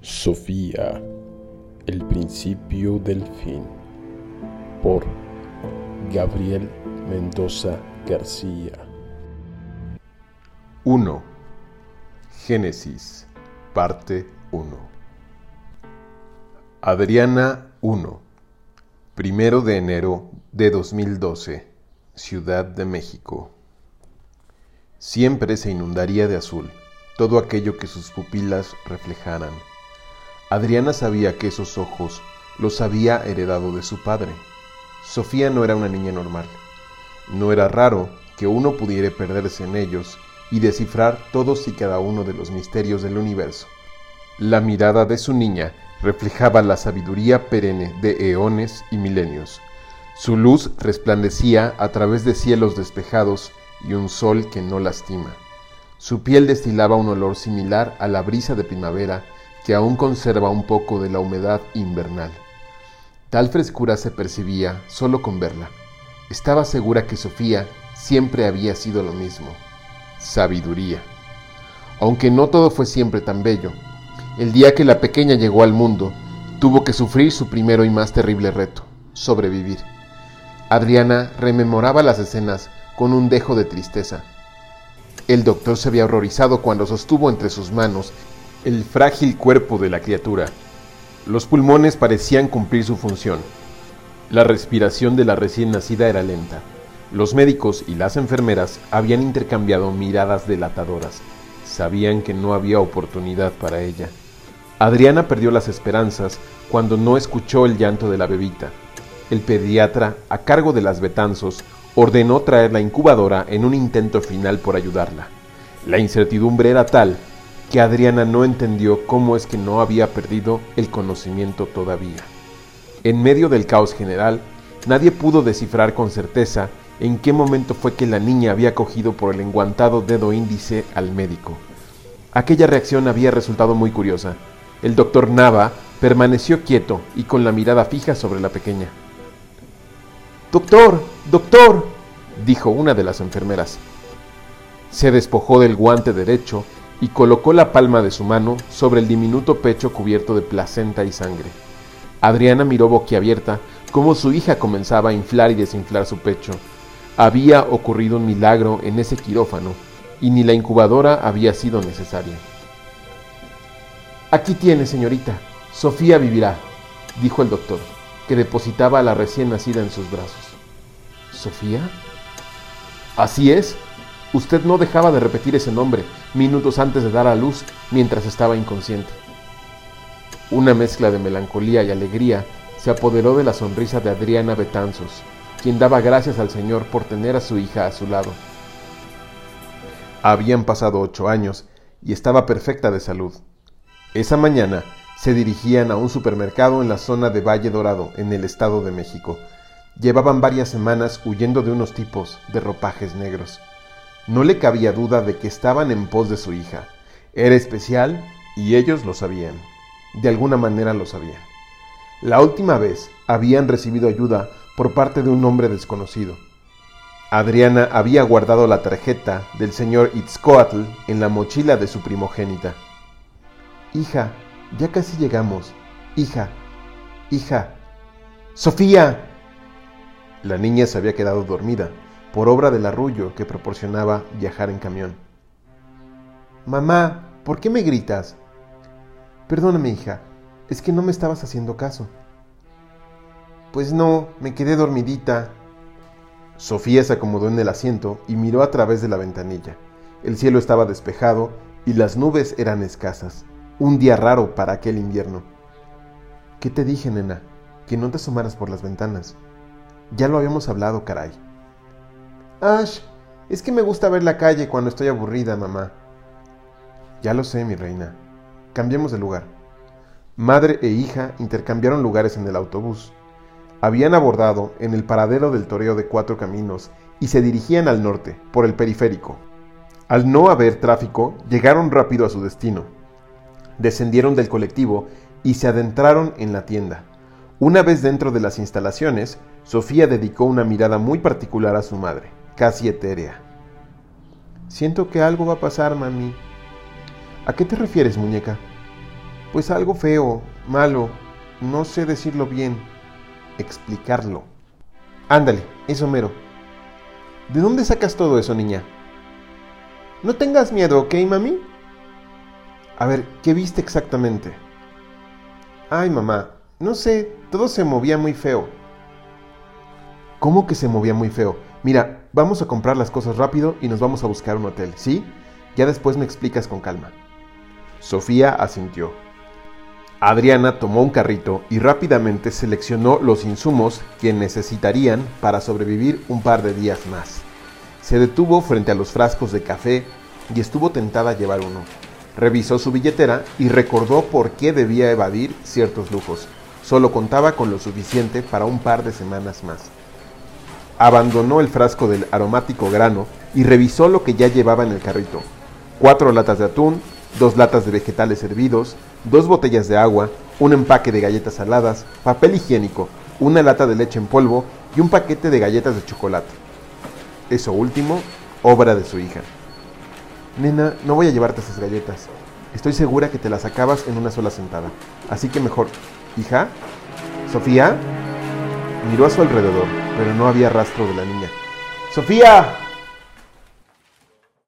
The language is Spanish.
Sofía, el principio del fin, por Gabriel Mendoza García. 1. Génesis, parte 1. Adriana 1. Primero de enero de 2012, Ciudad de México. Siempre se inundaría de azul todo aquello que sus pupilas reflejaran Adriana sabía que esos ojos los había heredado de su padre. Sofía no era una niña normal. No era raro que uno pudiera perderse en ellos y descifrar todos y cada uno de los misterios del universo. La mirada de su niña reflejaba la sabiduría perenne de eones y milenios. Su luz resplandecía a través de cielos despejados y un sol que no lastima. Su piel destilaba un olor similar a la brisa de primavera aún conserva un poco de la humedad invernal. Tal frescura se percibía solo con verla. Estaba segura que Sofía siempre había sido lo mismo, sabiduría. Aunque no todo fue siempre tan bello, el día que la pequeña llegó al mundo, tuvo que sufrir su primero y más terrible reto, sobrevivir. Adriana rememoraba las escenas con un dejo de tristeza. El doctor se había horrorizado cuando sostuvo entre sus manos el frágil cuerpo de la criatura. Los pulmones parecían cumplir su función. La respiración de la recién nacida era lenta. Los médicos y las enfermeras habían intercambiado miradas delatadoras. Sabían que no había oportunidad para ella. Adriana perdió las esperanzas cuando no escuchó el llanto de la bebita. El pediatra, a cargo de las Betanzos, ordenó traer la incubadora en un intento final por ayudarla. La incertidumbre era tal que Adriana no entendió cómo es que no había perdido el conocimiento todavía. En medio del caos general, nadie pudo descifrar con certeza en qué momento fue que la niña había cogido por el enguantado dedo índice al médico. Aquella reacción había resultado muy curiosa. El doctor Nava permaneció quieto y con la mirada fija sobre la pequeña. Doctor, doctor, dijo una de las enfermeras. Se despojó del guante derecho y colocó la palma de su mano sobre el diminuto pecho cubierto de placenta y sangre. Adriana miró boquiabierta cómo su hija comenzaba a inflar y desinflar su pecho. Había ocurrido un milagro en ese quirófano y ni la incubadora había sido necesaria. Aquí tiene, señorita. Sofía vivirá, dijo el doctor, que depositaba a la recién nacida en sus brazos. ¿Sofía? Así es. Usted no dejaba de repetir ese nombre minutos antes de dar a luz mientras estaba inconsciente. Una mezcla de melancolía y alegría se apoderó de la sonrisa de Adriana Betanzos, quien daba gracias al Señor por tener a su hija a su lado. Habían pasado ocho años y estaba perfecta de salud. Esa mañana se dirigían a un supermercado en la zona de Valle Dorado, en el Estado de México. Llevaban varias semanas huyendo de unos tipos de ropajes negros. No le cabía duda de que estaban en pos de su hija. Era especial y ellos lo sabían. De alguna manera lo sabían. La última vez habían recibido ayuda por parte de un hombre desconocido. Adriana había guardado la tarjeta del señor Itzcoatl en la mochila de su primogénita. Hija, ya casi llegamos. Hija, hija. Sofía. La niña se había quedado dormida por obra del arrullo que proporcionaba viajar en camión. Mamá, ¿por qué me gritas? Perdóname, hija, es que no me estabas haciendo caso. Pues no, me quedé dormidita. Sofía se acomodó en el asiento y miró a través de la ventanilla. El cielo estaba despejado y las nubes eran escasas. Un día raro para aquel invierno. ¿Qué te dije, nena? Que no te asomaras por las ventanas. Ya lo habíamos hablado, caray. Ash, es que me gusta ver la calle cuando estoy aburrida, mamá. Ya lo sé, mi reina. Cambiemos de lugar. Madre e hija intercambiaron lugares en el autobús. Habían abordado en el paradero del Toreo de Cuatro Caminos y se dirigían al norte, por el periférico. Al no haber tráfico, llegaron rápido a su destino. Descendieron del colectivo y se adentraron en la tienda. Una vez dentro de las instalaciones, Sofía dedicó una mirada muy particular a su madre casi etérea. Siento que algo va a pasar, mami. ¿A qué te refieres, muñeca? Pues algo feo, malo, no sé decirlo bien, explicarlo. Ándale, eso mero. ¿De dónde sacas todo eso, niña? No tengas miedo, ¿ok, mami? A ver, ¿qué viste exactamente? Ay, mamá, no sé, todo se movía muy feo. ¿Cómo que se movía muy feo? Mira, vamos a comprar las cosas rápido y nos vamos a buscar un hotel, ¿sí? Ya después me explicas con calma. Sofía asintió. Adriana tomó un carrito y rápidamente seleccionó los insumos que necesitarían para sobrevivir un par de días más. Se detuvo frente a los frascos de café y estuvo tentada a llevar uno. Revisó su billetera y recordó por qué debía evadir ciertos lujos. Solo contaba con lo suficiente para un par de semanas más. Abandonó el frasco del aromático grano y revisó lo que ya llevaba en el carrito. Cuatro latas de atún, dos latas de vegetales hervidos, dos botellas de agua, un empaque de galletas saladas, papel higiénico, una lata de leche en polvo y un paquete de galletas de chocolate. Eso último, obra de su hija. Nena, no voy a llevarte esas galletas. Estoy segura que te las acabas en una sola sentada. Así que mejor, hija, Sofía, miró a su alrededor, pero no había rastro de la niña. Sofía,